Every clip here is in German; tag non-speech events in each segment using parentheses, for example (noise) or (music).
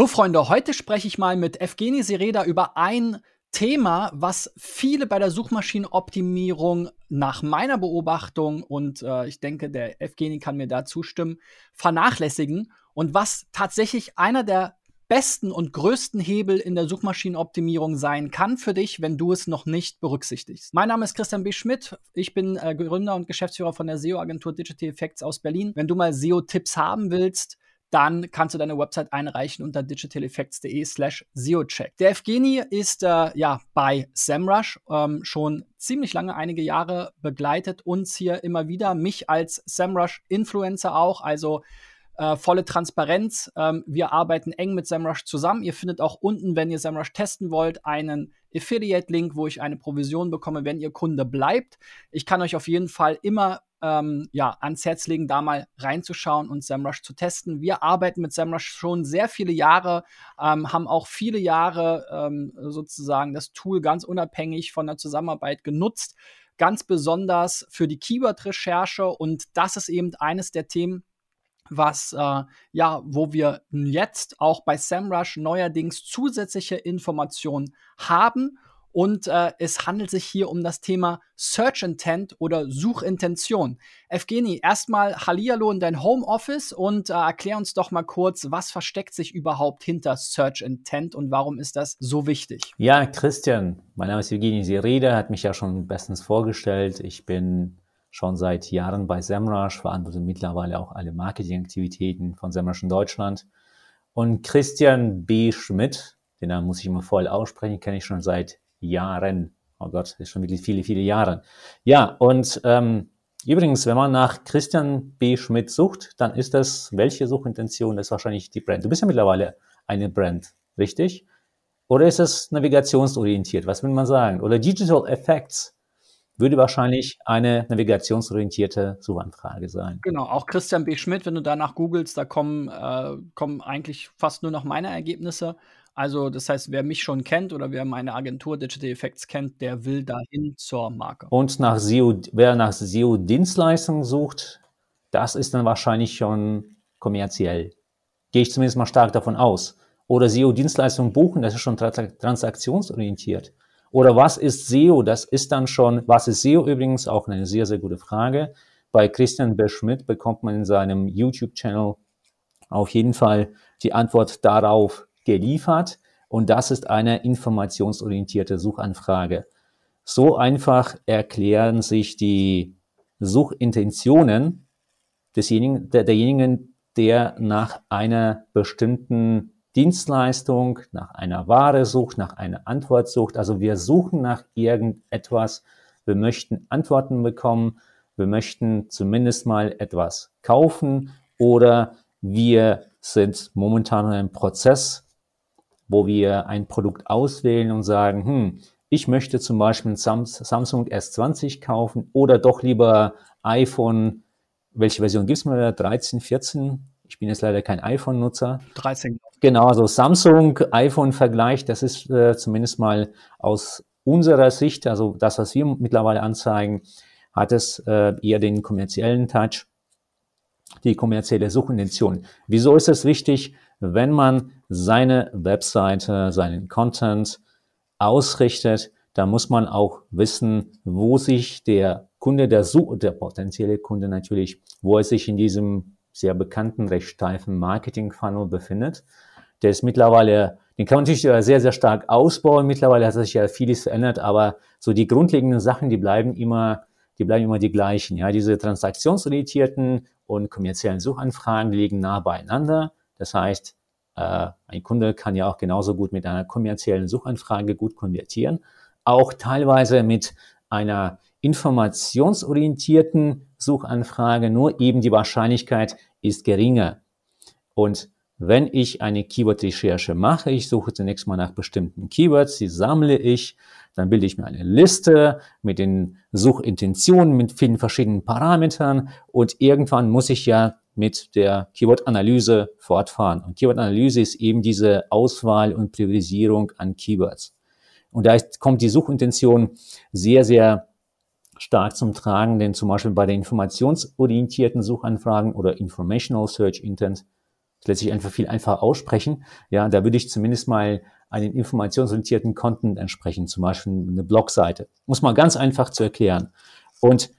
So, Freunde, heute spreche ich mal mit Evgeny Sereda über ein Thema, was viele bei der Suchmaschinenoptimierung nach meiner Beobachtung und äh, ich denke, der Evgeny kann mir da zustimmen, vernachlässigen und was tatsächlich einer der besten und größten Hebel in der Suchmaschinenoptimierung sein kann für dich, wenn du es noch nicht berücksichtigst. Mein Name ist Christian B. Schmidt. Ich bin äh, Gründer und Geschäftsführer von der SEO-Agentur Digital Effects aus Berlin. Wenn du mal SEO-Tipps haben willst, dann kannst du deine Website einreichen unter digitaleffects.de slash SEOcheck. Der Evgeny ist äh, ja bei SEMrush ähm, schon ziemlich lange, einige Jahre begleitet uns hier immer wieder, mich als SEMrush-Influencer auch, also äh, volle Transparenz. Ähm, wir arbeiten eng mit SEMrush zusammen. Ihr findet auch unten, wenn ihr SEMrush testen wollt, einen Affiliate-Link, wo ich eine Provision bekomme, wenn ihr Kunde bleibt. Ich kann euch auf jeden Fall immer ähm, ja, ans Herz legen, da mal reinzuschauen und SEMrush zu testen. Wir arbeiten mit SEMrush schon sehr viele Jahre, ähm, haben auch viele Jahre ähm, sozusagen das Tool ganz unabhängig von der Zusammenarbeit genutzt, ganz besonders für die Keyword-Recherche und das ist eben eines der Themen, was äh, ja, wo wir jetzt auch bei SEMrush neuerdings zusätzliche Informationen haben und äh, es handelt sich hier um das Thema Search Intent oder Suchintention. Evgeny, erstmal Hallihallo in dein Homeoffice und äh, erklär uns doch mal kurz, was versteckt sich überhaupt hinter Search Intent und warum ist das so wichtig? Ja, Christian, mein Name ist Evgeny Sirede, hat mich ja schon bestens vorgestellt. Ich bin schon seit Jahren bei SEMrush, verantworte mittlerweile auch alle Marketingaktivitäten von SEMrush in Deutschland. Und Christian B. Schmidt, den Namen muss ich immer voll aussprechen, kenne ich schon seit Jahren. Oh Gott, ist schon wirklich viele, viele Jahre. Ja, und ähm, übrigens, wenn man nach Christian B. Schmidt sucht, dann ist das, welche Suchintention ist wahrscheinlich die Brand. Du bist ja mittlerweile eine Brand, richtig? Oder ist es navigationsorientiert? Was will man sagen? Oder Digital Effects würde wahrscheinlich eine navigationsorientierte Suchanfrage sein. Genau, auch Christian B. Schmidt, wenn du danach googelst, da kommen, äh, kommen eigentlich fast nur noch meine Ergebnisse. Also, das heißt, wer mich schon kennt oder wer meine Agentur Digital Effects kennt, der will dahin zur Marke. Und nach SEO, wer nach SEO-Dienstleistungen sucht, das ist dann wahrscheinlich schon kommerziell. Gehe ich zumindest mal stark davon aus. Oder SEO-Dienstleistungen buchen, das ist schon transaktionsorientiert. Oder was ist SEO? Das ist dann schon, was ist SEO übrigens? Auch eine sehr, sehr gute Frage. Bei Christian Beschmidt bekommt man in seinem YouTube-Channel auf jeden Fall die Antwort darauf geliefert. Und das ist eine informationsorientierte Suchanfrage. So einfach erklären sich die Suchintentionen desjenigen, der, derjenigen, der nach einer bestimmten Dienstleistung, nach einer Ware sucht, nach einer Antwort sucht. Also wir suchen nach irgendetwas. Wir möchten Antworten bekommen. Wir möchten zumindest mal etwas kaufen oder wir sind momentan einem Prozess, wo wir ein Produkt auswählen und sagen, hm, ich möchte zum Beispiel ein Samsung S20 kaufen oder doch lieber iPhone. Welche Version gibt es mir? 13, 14? Ich bin jetzt leider kein iPhone-Nutzer. 13. Genau, also Samsung-iPhone-Vergleich, das ist äh, zumindest mal aus unserer Sicht, also das, was wir mittlerweile anzeigen, hat es äh, eher den kommerziellen Touch, die kommerzielle Suchintention. Wieso ist es wichtig, wenn man seine Webseite, seinen Content ausrichtet, da muss man auch wissen, wo sich der Kunde, der, Such der potenzielle Kunde natürlich, wo er sich in diesem sehr bekannten, recht steifen Marketing-Funnel befindet. Der ist mittlerweile, den kann man natürlich sehr, sehr stark ausbauen. Mittlerweile hat sich ja vieles verändert, aber so die grundlegenden Sachen, die bleiben immer, die bleiben immer die gleichen. Ja, diese transaktionsorientierten und kommerziellen Suchanfragen liegen nah beieinander. Das heißt, äh, ein Kunde kann ja auch genauso gut mit einer kommerziellen Suchanfrage gut konvertieren. Auch teilweise mit einer informationsorientierten Suchanfrage, nur eben die Wahrscheinlichkeit ist geringer. Und wenn ich eine Keyword-Recherche mache, ich suche zunächst mal nach bestimmten Keywords, die sammle ich, dann bilde ich mir eine Liste mit den Suchintentionen, mit vielen verschiedenen Parametern und irgendwann muss ich ja mit der Keyword-Analyse fortfahren. Und Keyword-Analyse ist eben diese Auswahl und Priorisierung an Keywords. Und da kommt die Suchintention sehr, sehr stark zum Tragen, denn zum Beispiel bei den informationsorientierten Suchanfragen oder Informational Search Intent das lässt sich einfach viel einfacher aussprechen. Ja, da würde ich zumindest mal einen informationsorientierten Content entsprechen, zum Beispiel eine Blogseite. Muss man ganz einfach zu erklären. Und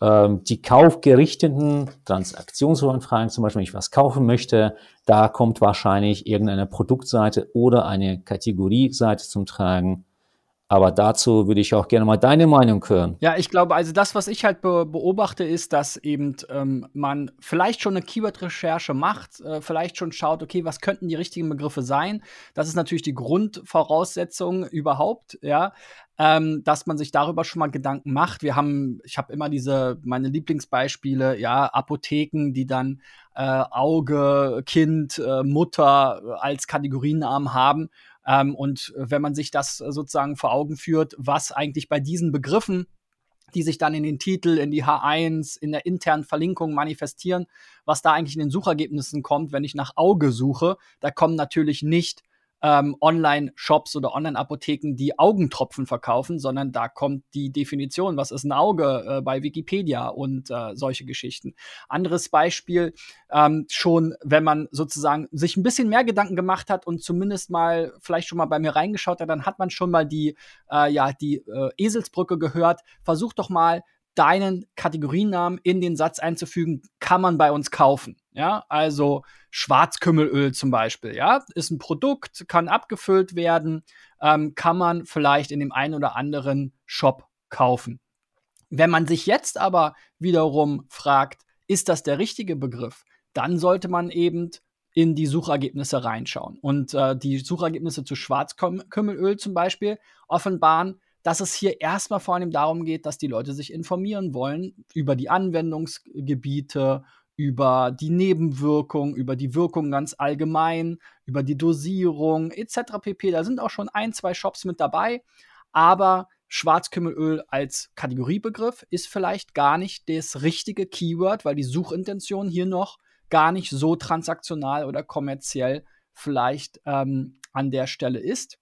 die kaufgerichteten Transaktionsanfragen, zum Beispiel, wenn ich was kaufen möchte, da kommt wahrscheinlich irgendeine Produktseite oder eine Kategorieseite zum Tragen. Aber dazu würde ich auch gerne mal deine Meinung hören. Ja, ich glaube, also das, was ich halt be beobachte, ist, dass eben ähm, man vielleicht schon eine Keyword-Recherche macht, äh, vielleicht schon schaut, okay, was könnten die richtigen Begriffe sein? Das ist natürlich die Grundvoraussetzung überhaupt, ja, ähm, dass man sich darüber schon mal Gedanken macht. Wir haben, ich habe immer diese, meine Lieblingsbeispiele, ja, Apotheken, die dann äh, Auge, Kind, äh, Mutter als Kategorienamen haben ähm, und wenn man sich das sozusagen vor Augen führt, was eigentlich bei diesen Begriffen die sich dann in den Titel, in die H1, in der internen Verlinkung manifestieren, was da eigentlich in den Suchergebnissen kommt, wenn ich nach Auge suche, da kommen natürlich nicht ähm, Online-Shops oder Online-Apotheken, die Augentropfen verkaufen, sondern da kommt die Definition, was ist ein Auge äh, bei Wikipedia und äh, solche Geschichten. Anderes Beispiel, ähm, schon wenn man sozusagen sich ein bisschen mehr Gedanken gemacht hat und zumindest mal vielleicht schon mal bei mir reingeschaut hat, dann hat man schon mal die, äh, ja, die äh, Eselsbrücke gehört. Versuch doch mal deinen Kategorienamen in den Satz einzufügen, kann man bei uns kaufen. Ja, also Schwarzkümmelöl zum Beispiel, ja, ist ein Produkt, kann abgefüllt werden, ähm, kann man vielleicht in dem einen oder anderen Shop kaufen. Wenn man sich jetzt aber wiederum fragt, ist das der richtige Begriff, dann sollte man eben in die Suchergebnisse reinschauen. Und äh, die Suchergebnisse zu Schwarzkümmelöl zum Beispiel offenbaren, dass es hier erstmal vor allem darum geht, dass die Leute sich informieren wollen über die Anwendungsgebiete, über die Nebenwirkung, über die Wirkung ganz allgemein, über die Dosierung etc. pp. Da sind auch schon ein, zwei Shops mit dabei, aber Schwarzkümmelöl als Kategoriebegriff ist vielleicht gar nicht das richtige Keyword, weil die Suchintention hier noch gar nicht so transaktional oder kommerziell vielleicht ähm, an der Stelle ist.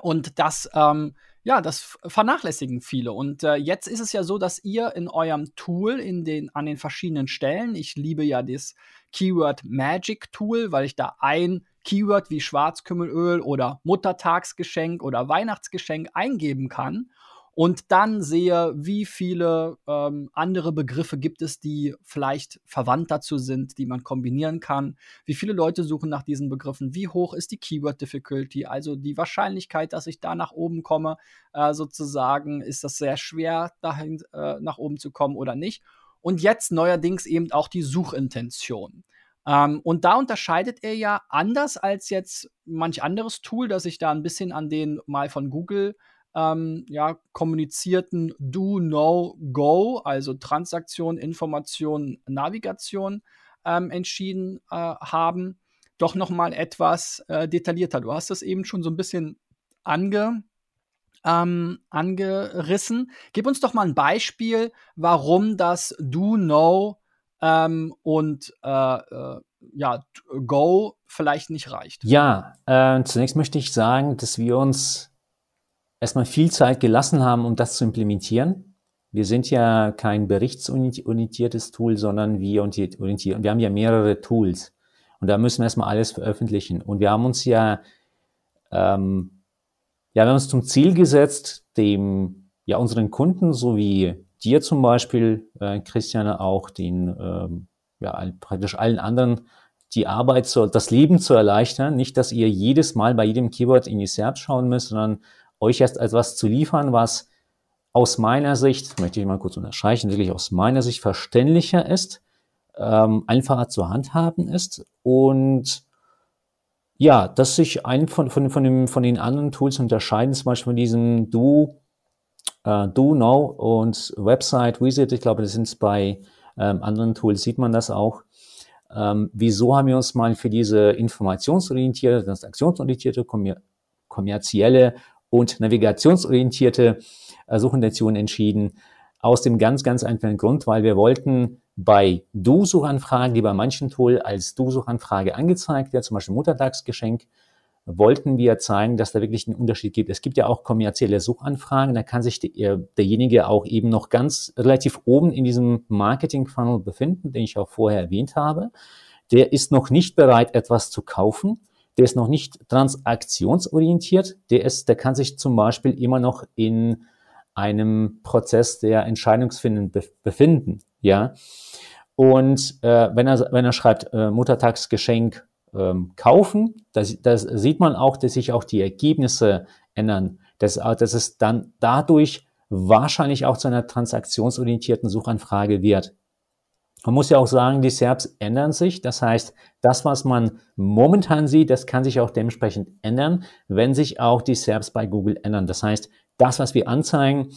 Und das ähm, ja, das vernachlässigen viele. Und äh, jetzt ist es ja so, dass ihr in eurem Tool in den, an den verschiedenen Stellen, ich liebe ja das Keyword Magic Tool, weil ich da ein Keyword wie Schwarzkümmelöl oder Muttertagsgeschenk oder Weihnachtsgeschenk eingeben kann und dann sehe, wie viele ähm, andere Begriffe gibt es, die vielleicht verwandt dazu sind, die man kombinieren kann. Wie viele Leute suchen nach diesen Begriffen? Wie hoch ist die Keyword Difficulty? Also die Wahrscheinlichkeit, dass ich da nach oben komme, äh, sozusagen, ist das sehr schwer, dahin äh, nach oben zu kommen oder nicht? Und jetzt neuerdings eben auch die Suchintention. Ähm, und da unterscheidet er ja anders als jetzt manch anderes Tool, das ich da ein bisschen an den mal von Google ähm, ja, kommunizierten Do, No, Go, also Transaktion, Information, Navigation ähm, entschieden äh, haben, doch noch mal etwas äh, detaillierter. Du hast das eben schon so ein bisschen ange, ähm, angerissen. Gib uns doch mal ein Beispiel, warum das Do, No ähm, und äh, äh ja, Go vielleicht nicht reicht. Ja, äh, zunächst möchte ich sagen, dass wir uns erstmal viel Zeit gelassen haben, um das zu implementieren. Wir sind ja kein berichtsorientiertes Tool, sondern wir orientieren. Wir haben ja mehrere Tools. Und da müssen wir erstmal alles veröffentlichen. Und wir haben uns ja, ähm, ja, wir haben uns zum Ziel gesetzt, dem, ja, unseren Kunden, so wie dir zum Beispiel, äh, Christiane, auch den, ähm, ja, praktisch allen anderen, die Arbeit, zu, das Leben zu erleichtern. Nicht, dass ihr jedes Mal bei jedem Keyword in die SERPs schauen müsst, sondern euch erst etwas zu liefern, was aus meiner Sicht, möchte ich mal kurz unterstreichen, wirklich aus meiner Sicht verständlicher ist, ähm, einfacher zu handhaben ist und ja, dass sich ein von, von, von, dem, von den anderen Tools unterscheiden, zum Beispiel von diesem Do, äh, Do Now und Website Visit. Ich glaube, das sind bei ähm, anderen Tools, sieht man das auch. Ähm, wieso haben wir uns mal für diese informationsorientierte, transaktionsorientierte, kommerzielle und navigationsorientierte äh, Suchintention entschieden. Aus dem ganz, ganz einfachen Grund, weil wir wollten bei Du-Suchanfragen, die bei manchen Tool als Du-Suchanfrage angezeigt wird, zum Beispiel Muttertagsgeschenk, wollten wir zeigen, dass da wirklich einen Unterschied gibt. Es gibt ja auch kommerzielle Suchanfragen, da kann sich der, derjenige auch eben noch ganz relativ oben in diesem Marketing-Funnel befinden, den ich auch vorher erwähnt habe. der ist noch nicht bereit, etwas zu kaufen, der ist noch nicht transaktionsorientiert, der ist, der kann sich zum Beispiel immer noch in einem Prozess der Entscheidungsfindung befinden, ja. Und äh, wenn er wenn er schreibt äh, Muttertagsgeschenk ähm, kaufen, das, das sieht man auch, dass sich auch die Ergebnisse ändern, dass, dass es dann dadurch wahrscheinlich auch zu einer transaktionsorientierten Suchanfrage wird. Man muss ja auch sagen, die SERPs ändern sich. Das heißt, das, was man momentan sieht, das kann sich auch dementsprechend ändern, wenn sich auch die SERPs bei Google ändern. Das heißt, das, was wir anzeigen,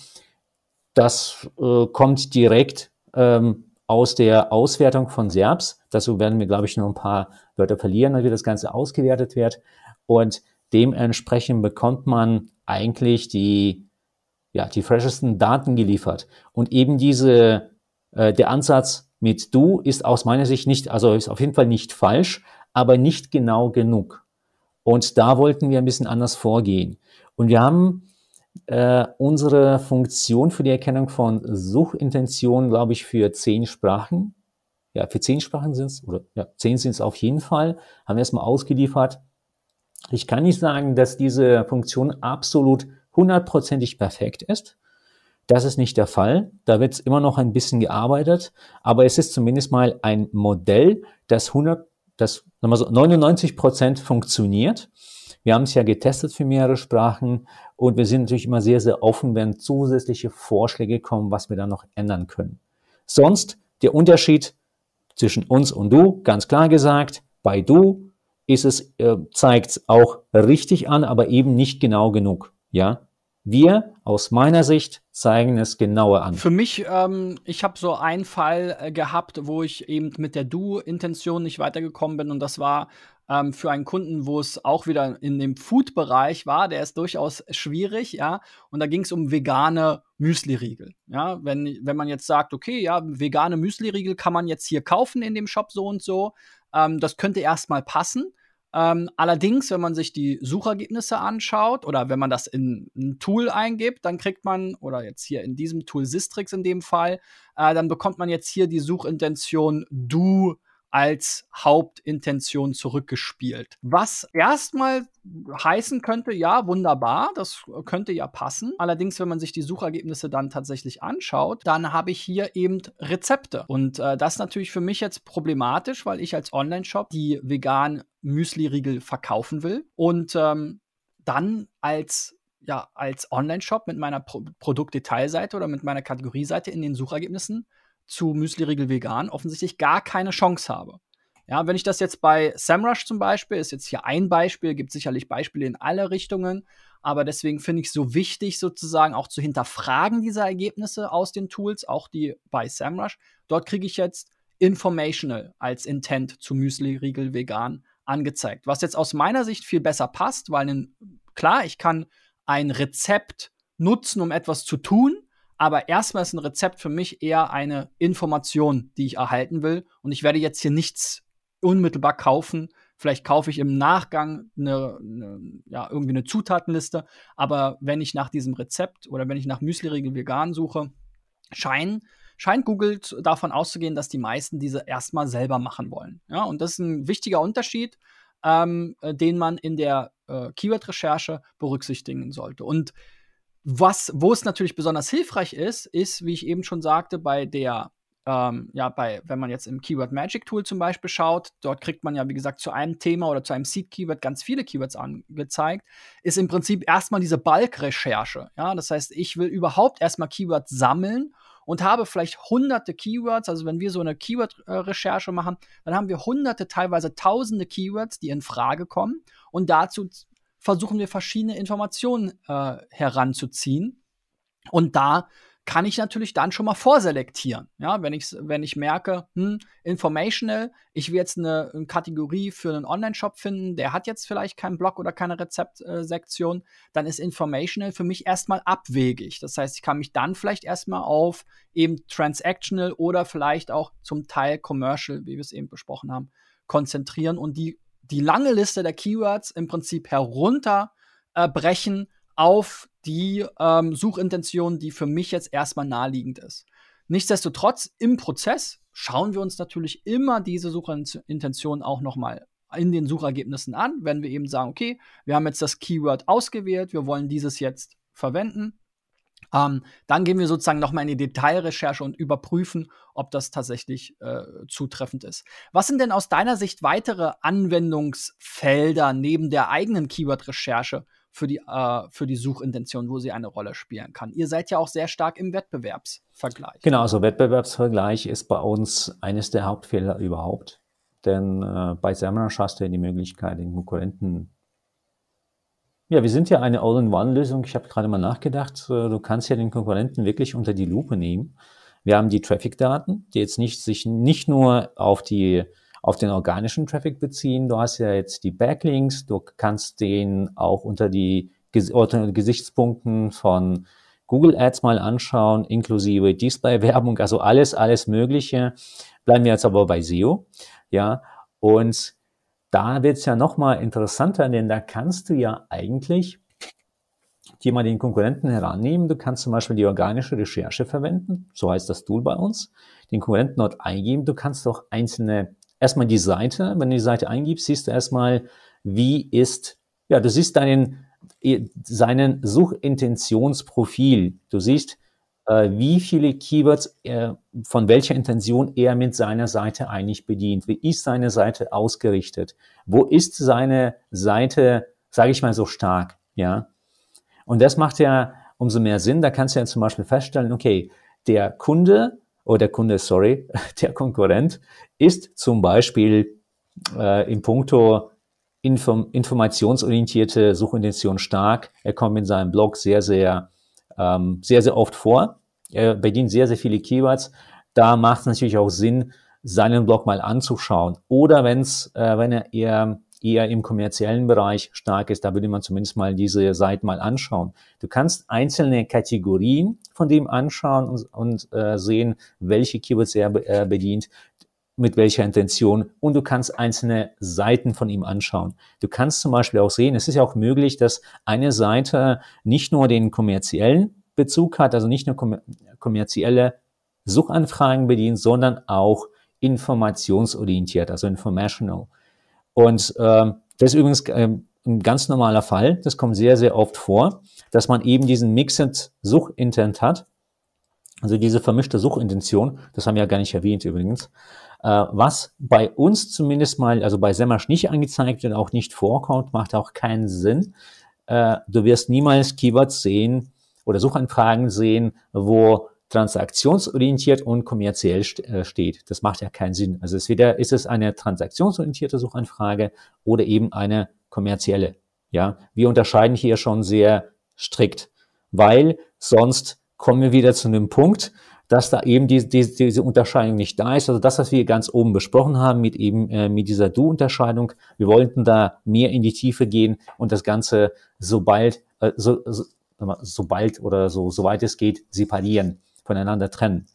das äh, kommt direkt ähm, aus der Auswertung von SERPs. Dazu werden wir, glaube ich, noch ein paar Wörter verlieren, wie das Ganze ausgewertet wird. Und dementsprechend bekommt man eigentlich die, ja, die freshesten Daten geliefert. Und eben diese, äh, der Ansatz, mit du ist aus meiner Sicht nicht, also ist auf jeden Fall nicht falsch, aber nicht genau genug. Und da wollten wir ein bisschen anders vorgehen. Und wir haben äh, unsere Funktion für die Erkennung von Suchintentionen, glaube ich, für zehn Sprachen. Ja, für zehn Sprachen sind es, oder ja, zehn sind es auf jeden Fall, haben wir erstmal ausgeliefert. Ich kann nicht sagen, dass diese Funktion absolut hundertprozentig perfekt ist. Das ist nicht der Fall. Da wird immer noch ein bisschen gearbeitet, aber es ist zumindest mal ein Modell, das 100, das so 99 Prozent funktioniert. Wir haben es ja getestet für mehrere Sprachen und wir sind natürlich immer sehr, sehr offen, wenn zusätzliche Vorschläge kommen, was wir da noch ändern können. Sonst der Unterschied zwischen uns und du, ganz klar gesagt, bei du ist es, äh, zeigt auch richtig an, aber eben nicht genau genug. Ja, wir aus meiner Sicht zeigen es genauer an. Für mich, ähm, ich habe so einen Fall äh, gehabt, wo ich eben mit der Du-Intention nicht weitergekommen bin und das war ähm, für einen Kunden, wo es auch wieder in dem Food-Bereich war, der ist durchaus schwierig, ja. Und da ging es um vegane Müsli-Riegel. Ja, wenn, wenn man jetzt sagt, okay, ja, vegane Müsli-Riegel kann man jetzt hier kaufen in dem Shop so und so, ähm, das könnte erstmal passen. Ähm, allerdings, wenn man sich die Suchergebnisse anschaut oder wenn man das in ein Tool eingibt, dann kriegt man, oder jetzt hier in diesem Tool Sistrix in dem Fall, äh, dann bekommt man jetzt hier die Suchintention du als Hauptintention zurückgespielt. Was erstmal heißen könnte, ja, wunderbar, das könnte ja passen. Allerdings, wenn man sich die Suchergebnisse dann tatsächlich anschaut, dann habe ich hier eben Rezepte. Und äh, das ist natürlich für mich jetzt problematisch, weil ich als Online-Shop die veganen Müsli-Riegel verkaufen will und ähm, dann als ja, als Online-Shop mit meiner Pro Produktdetailseite oder mit meiner Kategorieseite in den Suchergebnissen zu Müsli-Riegel vegan offensichtlich gar keine Chance habe. Ja, wenn ich das jetzt bei SEMrush zum Beispiel, ist jetzt hier ein Beispiel, gibt sicherlich Beispiele in alle Richtungen, aber deswegen finde ich es so wichtig, sozusagen auch zu hinterfragen diese Ergebnisse aus den Tools, auch die bei SEMrush. Dort kriege ich jetzt Informational als Intent zu Müsli-Riegel vegan angezeigt. Was jetzt aus meiner Sicht viel besser passt, weil klar, ich kann ein Rezept nutzen, um etwas zu tun, aber erstmal ist ein Rezept für mich eher eine Information, die ich erhalten will. Und ich werde jetzt hier nichts unmittelbar kaufen. Vielleicht kaufe ich im Nachgang eine, eine, ja, irgendwie eine Zutatenliste. Aber wenn ich nach diesem Rezept oder wenn ich nach Müsli-Riegel vegan suche, scheinen, scheint Google davon auszugehen, dass die meisten diese erstmal selber machen wollen. Ja, und das ist ein wichtiger Unterschied, ähm, den man in der äh, Keyword-Recherche berücksichtigen sollte. Und was, wo es natürlich besonders hilfreich ist, ist, wie ich eben schon sagte, bei der, ähm, ja, bei, wenn man jetzt im Keyword Magic Tool zum Beispiel schaut, dort kriegt man ja, wie gesagt, zu einem Thema oder zu einem Seed-Keyword ganz viele Keywords angezeigt, ist im Prinzip erstmal diese Bulk-Recherche. Ja, das heißt, ich will überhaupt erstmal Keywords sammeln und habe vielleicht hunderte Keywords. Also wenn wir so eine Keyword-Recherche machen, dann haben wir hunderte, teilweise tausende Keywords, die in Frage kommen. Und dazu versuchen wir verschiedene Informationen äh, heranzuziehen. Und da kann ich natürlich dann schon mal vorselektieren. Ja, wenn ich, wenn ich merke, hm, informational, ich will jetzt eine, eine Kategorie für einen Online-Shop finden, der hat jetzt vielleicht keinen Blog oder keine Rezeptsektion, dann ist informational für mich erstmal abwegig. Das heißt, ich kann mich dann vielleicht erstmal auf eben transactional oder vielleicht auch zum Teil commercial, wie wir es eben besprochen haben, konzentrieren und die die lange Liste der Keywords im Prinzip herunterbrechen äh, auf die ähm, Suchintention, die für mich jetzt erstmal naheliegend ist. Nichtsdestotrotz im Prozess schauen wir uns natürlich immer diese Suchintention auch nochmal in den Suchergebnissen an, wenn wir eben sagen, okay, wir haben jetzt das Keyword ausgewählt, wir wollen dieses jetzt verwenden. Ähm, dann gehen wir sozusagen nochmal in die Detailrecherche und überprüfen, ob das tatsächlich äh, zutreffend ist. Was sind denn aus deiner Sicht weitere Anwendungsfelder neben der eigenen Keyword-Recherche für die, äh, für die Suchintention, wo sie eine Rolle spielen kann? Ihr seid ja auch sehr stark im Wettbewerbsvergleich. Genau, also Wettbewerbsvergleich ist bei uns eines der Hauptfelder überhaupt. Denn äh, bei Semrush hast du ja die Möglichkeit, den Konkurrenten ja, wir sind ja eine All-in-One-Lösung. Ich habe gerade mal nachgedacht, äh, du kannst ja den Konkurrenten wirklich unter die Lupe nehmen. Wir haben die Traffic-Daten, die jetzt nicht, sich nicht nur auf die, auf den organischen Traffic beziehen. Du hast ja jetzt die Backlinks. Du kannst den auch unter die unter Gesichtspunkten von Google Ads mal anschauen, inklusive Display-Werbung, also alles, alles Mögliche. Bleiben wir jetzt aber bei SEO. Ja, und da wird es ja nochmal interessanter, denn da kannst du ja eigentlich dir mal den Konkurrenten herannehmen. Du kannst zum Beispiel die organische Recherche verwenden, so heißt das Tool bei uns, den Konkurrenten dort eingeben. Du kannst auch einzelne, erstmal die Seite, wenn du die Seite eingibst, siehst du erstmal, wie ist, ja, du siehst deinen, seinen Suchintentionsprofil. Du siehst, wie viele Keywords er, von welcher Intention er mit seiner Seite eigentlich bedient. Wie ist seine Seite ausgerichtet? Wo ist seine Seite, sage ich mal, so stark? Ja. Und das macht ja umso mehr Sinn. Da kannst du ja zum Beispiel feststellen, okay, der Kunde oder der Kunde, sorry, (laughs) der Konkurrent ist zum Beispiel äh, in puncto Inform informationsorientierte Suchintention stark. Er kommt in seinem Blog sehr, sehr ähm, sehr, sehr oft vor. Er bedient sehr, sehr viele Keywords. Da macht es natürlich auch Sinn, seinen Blog mal anzuschauen. Oder wenn's, äh, wenn er eher, eher im kommerziellen Bereich stark ist, da würde man zumindest mal diese Seite mal anschauen. Du kannst einzelne Kategorien von dem anschauen und, und äh, sehen, welche Keywords er äh, bedient mit welcher Intention und du kannst einzelne Seiten von ihm anschauen. Du kannst zum Beispiel auch sehen, es ist ja auch möglich, dass eine Seite nicht nur den kommerziellen Bezug hat, also nicht nur kommerzielle Suchanfragen bedient, sondern auch informationsorientiert, also informational. Und äh, das ist übrigens äh, ein ganz normaler Fall. Das kommt sehr, sehr oft vor, dass man eben diesen Mixed Suchintent hat. Also diese vermischte Suchintention, das haben wir ja gar nicht erwähnt übrigens. Äh, was bei uns zumindest mal, also bei Semash nicht angezeigt und auch nicht vorkommt, macht auch keinen Sinn. Äh, du wirst niemals Keywords sehen oder Suchanfragen sehen, wo transaktionsorientiert und kommerziell äh, steht. Das macht ja keinen Sinn. Also es wieder, ist es eine transaktionsorientierte Suchanfrage oder eben eine kommerzielle. Ja, wir unterscheiden hier schon sehr strikt, weil sonst kommen wir wieder zu einem Punkt, dass da eben die, die, diese Unterscheidung nicht da ist. Also das, was wir ganz oben besprochen haben mit eben äh, mit dieser Du-Unterscheidung. Wir wollten da mehr in die Tiefe gehen und das Ganze sobald, äh, so, so, sobald oder so, soweit es geht, separieren, voneinander trennen.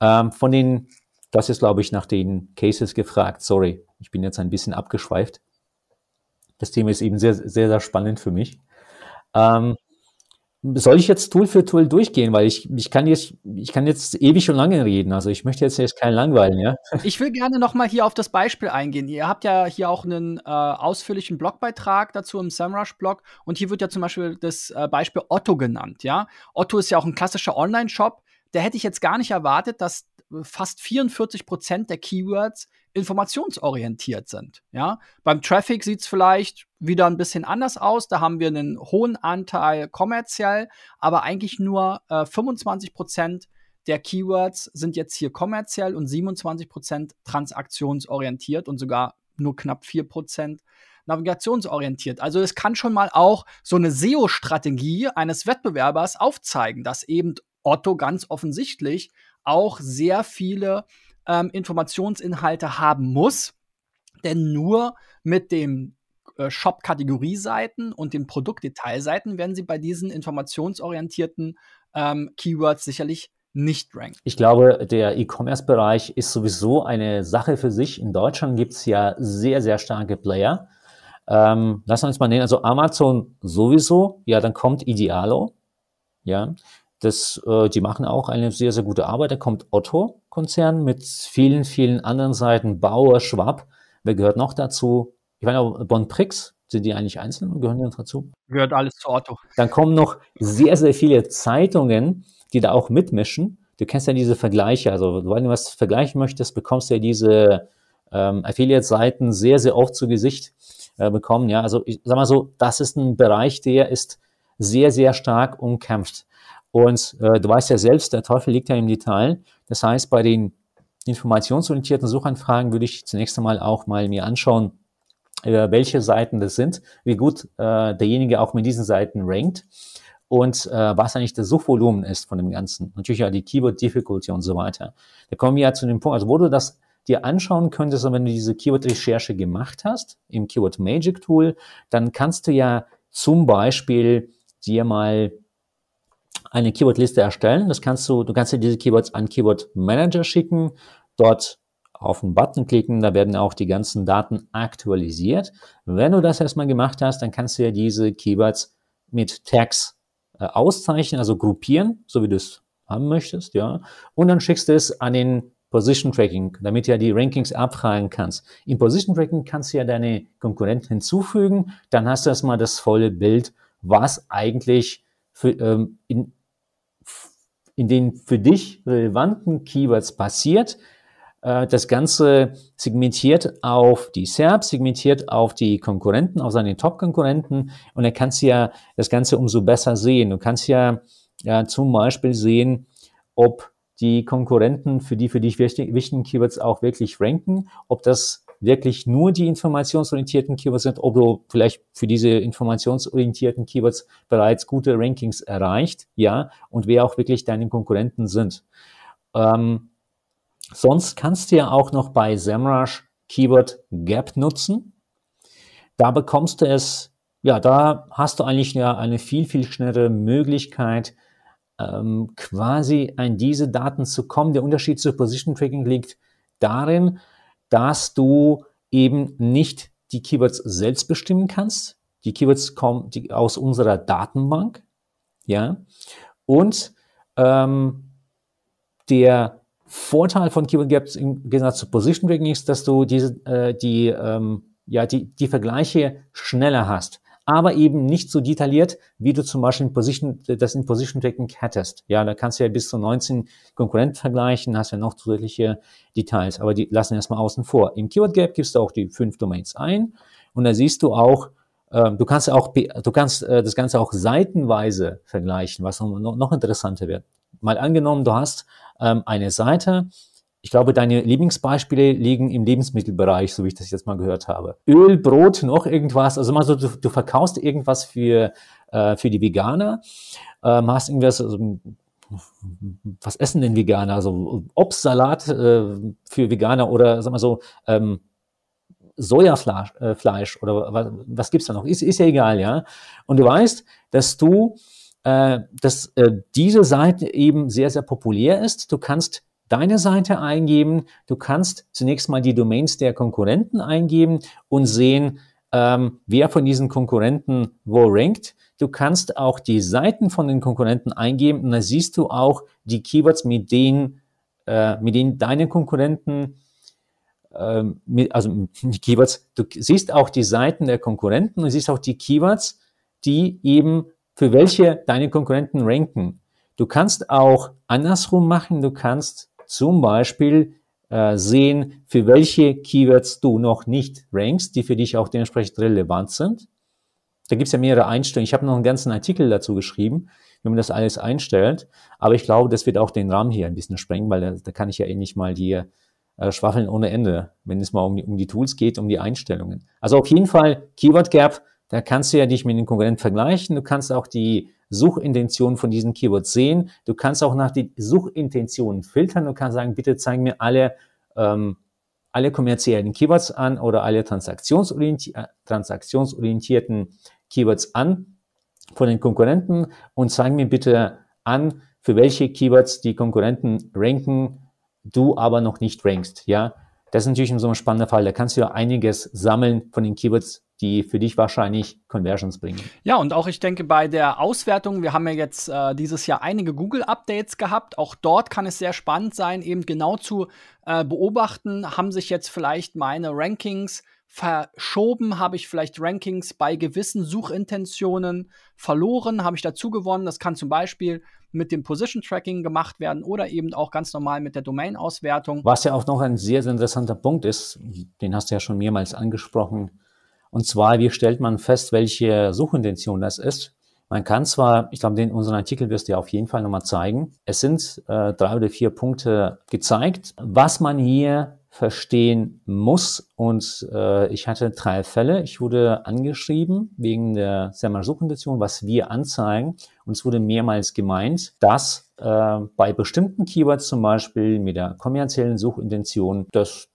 Ähm, von den, das ist glaube ich nach den Cases gefragt. Sorry, ich bin jetzt ein bisschen abgeschweift. Das Thema ist eben sehr, sehr, sehr spannend für mich. Ähm, soll ich jetzt Tool für Tool durchgehen, weil ich, ich kann jetzt, ich kann jetzt ewig und lange reden. Also ich möchte jetzt jetzt keinen langweilen, ja. (laughs) Ich will gerne noch mal hier auf das Beispiel eingehen. Ihr habt ja hier auch einen äh, ausführlichen Blogbeitrag dazu im SEMrush-Blog und hier wird ja zum Beispiel das äh, Beispiel Otto genannt, ja. Otto ist ja auch ein klassischer Online-Shop. Der hätte ich jetzt gar nicht erwartet, dass fast 44 Prozent der Keywords informationsorientiert sind. Ja? Beim Traffic sieht es vielleicht wieder ein bisschen anders aus. Da haben wir einen hohen Anteil kommerziell, aber eigentlich nur äh, 25 Prozent der Keywords sind jetzt hier kommerziell und 27 Prozent transaktionsorientiert und sogar nur knapp 4 Prozent navigationsorientiert. Also es kann schon mal auch so eine SEO-Strategie eines Wettbewerbers aufzeigen, dass eben Otto ganz offensichtlich auch sehr viele ähm, Informationsinhalte haben muss. Denn nur mit dem äh, Shop-Kategorieseiten und den Produktdetailseiten werden sie bei diesen informationsorientierten ähm, Keywords sicherlich nicht ranken. Ich glaube, der E-Commerce-Bereich ist sowieso eine Sache für sich. In Deutschland gibt es ja sehr, sehr starke Player. Ähm, lass uns mal nennen, also Amazon sowieso, ja, dann kommt Idealo, ja, Das, äh, die machen auch eine sehr, sehr gute Arbeit. Da kommt Otto-Konzern mit vielen, vielen anderen Seiten. Bauer, Schwab. Wer gehört noch dazu? Ich meine auch Bonprix. Sind die eigentlich einzeln und gehören die noch dazu? Gehört alles zu Otto. Dann kommen noch sehr, sehr viele Zeitungen, die da auch mitmischen. Du kennst ja diese Vergleiche. Also, wenn du was vergleichen möchtest, bekommst du ja diese ähm, Affiliate-Seiten sehr, sehr oft zu Gesicht äh, bekommen. Ja, also ich sag mal so, das ist ein Bereich, der ist sehr, sehr stark umkämpft. Und äh, du weißt ja selbst, der Teufel liegt ja im Detail. Das heißt, bei den informationsorientierten Suchanfragen würde ich zunächst einmal auch mal mir anschauen, äh, welche Seiten das sind, wie gut äh, derjenige auch mit diesen Seiten rankt und äh, was eigentlich das Suchvolumen ist von dem Ganzen. Natürlich ja die Keyword Difficulty und so weiter. Da kommen wir ja zu dem Punkt, also wo du das dir anschauen könntest, wenn du diese Keyword-Recherche gemacht hast im Keyword Magic Tool, dann kannst du ja zum Beispiel dir mal eine Keywordliste erstellen. Das kannst du, du kannst dir diese Keywords an Keyword Manager schicken, dort auf den Button klicken, da werden auch die ganzen Daten aktualisiert. Wenn du das erstmal gemacht hast, dann kannst du ja diese Keywords mit Tags äh, auszeichnen, also gruppieren, so wie du es haben möchtest, ja. Und dann schickst du es an den Position Tracking, damit du ja die Rankings abfragen kannst. Im Position Tracking kannst du ja deine Konkurrenten hinzufügen, dann hast du erstmal das volle Bild, was eigentlich für, ähm, in, in den für dich relevanten Keywords passiert. Äh, das Ganze segmentiert auf die SERP, segmentiert auf die Konkurrenten, auf seine Top-Konkurrenten und dann kannst du ja das Ganze umso besser sehen. Du kannst ja, ja zum Beispiel sehen, ob die Konkurrenten für die für dich wichtigen Keywords auch wirklich ranken, ob das wirklich nur die informationsorientierten Keywords sind, ob du vielleicht für diese informationsorientierten Keywords bereits gute Rankings erreicht, ja, und wer auch wirklich deine Konkurrenten sind. Ähm, sonst kannst du ja auch noch bei SEMrush Keyword Gap nutzen. Da bekommst du es, ja, da hast du eigentlich ja eine viel, viel schnellere Möglichkeit, ähm, quasi an diese Daten zu kommen. Der Unterschied zu Position Tracking liegt darin, dass du eben nicht die Keywords selbst bestimmen kannst. Die Keywords kommen aus unserer Datenbank, ja. Und ähm, der Vorteil von Keyword Gaps im Gegensatz zu Position Tracking ist, dass du diese, äh, die, ähm, ja, die, die Vergleiche schneller hast aber eben nicht so detailliert, wie du zum Beispiel in Position, das in Position Tracking hättest. Ja, da kannst du ja bis zu 19 Konkurrenten vergleichen, hast ja noch zusätzliche Details, aber die lassen erstmal außen vor. Im Keyword Gap gibst du auch die fünf Domains ein und da siehst du auch, äh, du kannst auch, du kannst äh, das Ganze auch seitenweise vergleichen, was noch, noch interessanter wird. Mal angenommen, du hast ähm, eine Seite, ich glaube, deine Lieblingsbeispiele liegen im Lebensmittelbereich, so wie ich das jetzt mal gehört habe. Öl, Brot, noch irgendwas. Also mal so, du, du verkaufst irgendwas für, äh, für die Veganer, ähm, hast irgendwas, also, was essen denn Veganer? Also Obstsalat äh, für Veganer oder sag mal so, ähm, Sojafleisch äh, oder was, was gibt's da noch? Ist, ist ja egal, ja. Und du weißt, dass du, äh, dass äh, diese Seite eben sehr, sehr populär ist. Du kannst deine Seite eingeben. Du kannst zunächst mal die Domains der Konkurrenten eingeben und sehen, ähm, wer von diesen Konkurrenten wo rankt. Du kannst auch die Seiten von den Konkurrenten eingeben und da siehst du auch die Keywords, mit denen, äh, mit denen deine Konkurrenten äh, mit, also (laughs) die Keywords, du siehst auch die Seiten der Konkurrenten und siehst auch die Keywords, die eben für welche deine Konkurrenten ranken. Du kannst auch andersrum machen, du kannst zum Beispiel äh, sehen, für welche Keywords du noch nicht rankst, die für dich auch dementsprechend relevant sind. Da gibt es ja mehrere Einstellungen. Ich habe noch einen ganzen Artikel dazu geschrieben, wie man das alles einstellt. Aber ich glaube, das wird auch den Rahmen hier ein bisschen sprengen, weil da, da kann ich ja eh nicht mal hier äh, schwaffeln ohne Ende, wenn es mal um die, um die Tools geht, um die Einstellungen. Also auf jeden Fall Keyword Gap, da kannst du ja dich mit den Konkurrenten vergleichen. Du kannst auch die Suchintentionen von diesen Keywords sehen. Du kannst auch nach den Suchintentionen filtern. Du kannst sagen, bitte zeig mir alle, ähm, alle kommerziellen Keywords an oder alle transaktionsorienti äh, transaktionsorientierten Keywords an von den Konkurrenten und zeig mir bitte an, für welche Keywords die Konkurrenten ranken, du aber noch nicht rankst, ja. Das ist natürlich so ein spannender Fall. Da kannst du ja einiges sammeln von den Keywords, die für dich wahrscheinlich Conversions bringen. Ja, und auch ich denke bei der Auswertung, wir haben ja jetzt äh, dieses Jahr einige Google-Updates gehabt. Auch dort kann es sehr spannend sein, eben genau zu äh, beobachten, haben sich jetzt vielleicht meine Rankings verschoben, habe ich vielleicht Rankings bei gewissen Suchintentionen verloren, habe ich dazu gewonnen. Das kann zum Beispiel mit dem Position Tracking gemacht werden oder eben auch ganz normal mit der Domain-Auswertung. Was ja auch noch ein sehr, sehr interessanter Punkt ist, den hast du ja schon mehrmals angesprochen. Und zwar, wie stellt man fest, welche Suchintention das ist? Man kann zwar, ich glaube, den unseren Artikel wirst du ja auf jeden Fall nochmal zeigen. Es sind äh, drei oder vier Punkte gezeigt. Was man hier verstehen muss. Und äh, ich hatte drei Fälle. Ich wurde angeschrieben wegen der Suchintention, was wir anzeigen. Und es wurde mehrmals gemeint, dass äh, bei bestimmten Keywords, zum Beispiel mit der kommerziellen Suchintention, dass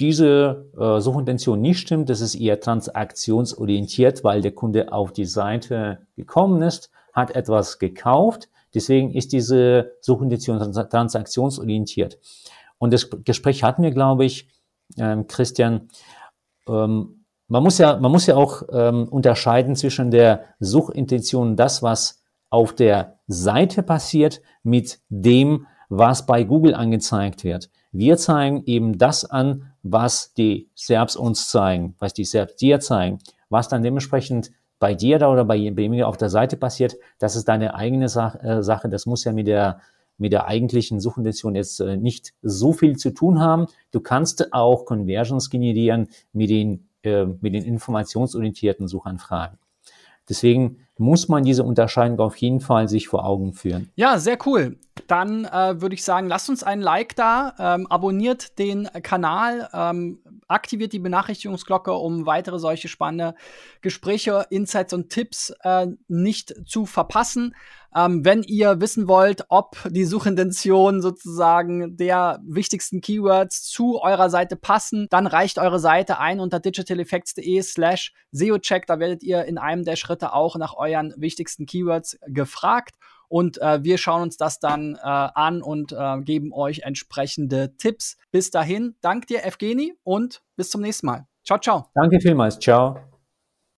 diese äh, Suchintention nicht stimmt. Das ist eher transaktionsorientiert, weil der Kunde auf die Seite gekommen ist, hat etwas gekauft. Deswegen ist diese Suchintention transaktionsorientiert. Und das Gespräch hatten wir, glaube ich, ähm, Christian. Ähm, man muss ja, man muss ja auch ähm, unterscheiden zwischen der Suchintention, das, was auf der Seite passiert, mit dem, was bei Google angezeigt wird. Wir zeigen eben das an, was die SERPs uns zeigen, was die SERPs dir zeigen, was dann dementsprechend bei dir da oder bei, mir auf der Seite passiert, das ist deine eigene äh, Sache. Das muss ja mit der mit der eigentlichen Suchintention jetzt äh, nicht so viel zu tun haben. Du kannst auch Conversions generieren mit den, äh, mit den informationsorientierten Suchanfragen. Deswegen muss man diese Unterscheidung auf jeden Fall sich vor Augen führen. Ja, sehr cool. Dann äh, würde ich sagen, lasst uns ein Like da, ähm, abonniert den Kanal, ähm, aktiviert die Benachrichtigungsglocke, um weitere solche spannende Gespräche, Insights und Tipps äh, nicht zu verpassen. Ähm, wenn ihr wissen wollt, ob die Suchintention sozusagen der wichtigsten Keywords zu eurer Seite passen, dann reicht eure Seite ein unter digitaleffects.de slash SEOcheck. Da werdet ihr in einem der Schritte auch nach euren wichtigsten Keywords gefragt. Und äh, wir schauen uns das dann äh, an und äh, geben euch entsprechende Tipps. Bis dahin, dank dir, Evgeni, und bis zum nächsten Mal. Ciao, ciao. Danke vielmals. Ciao.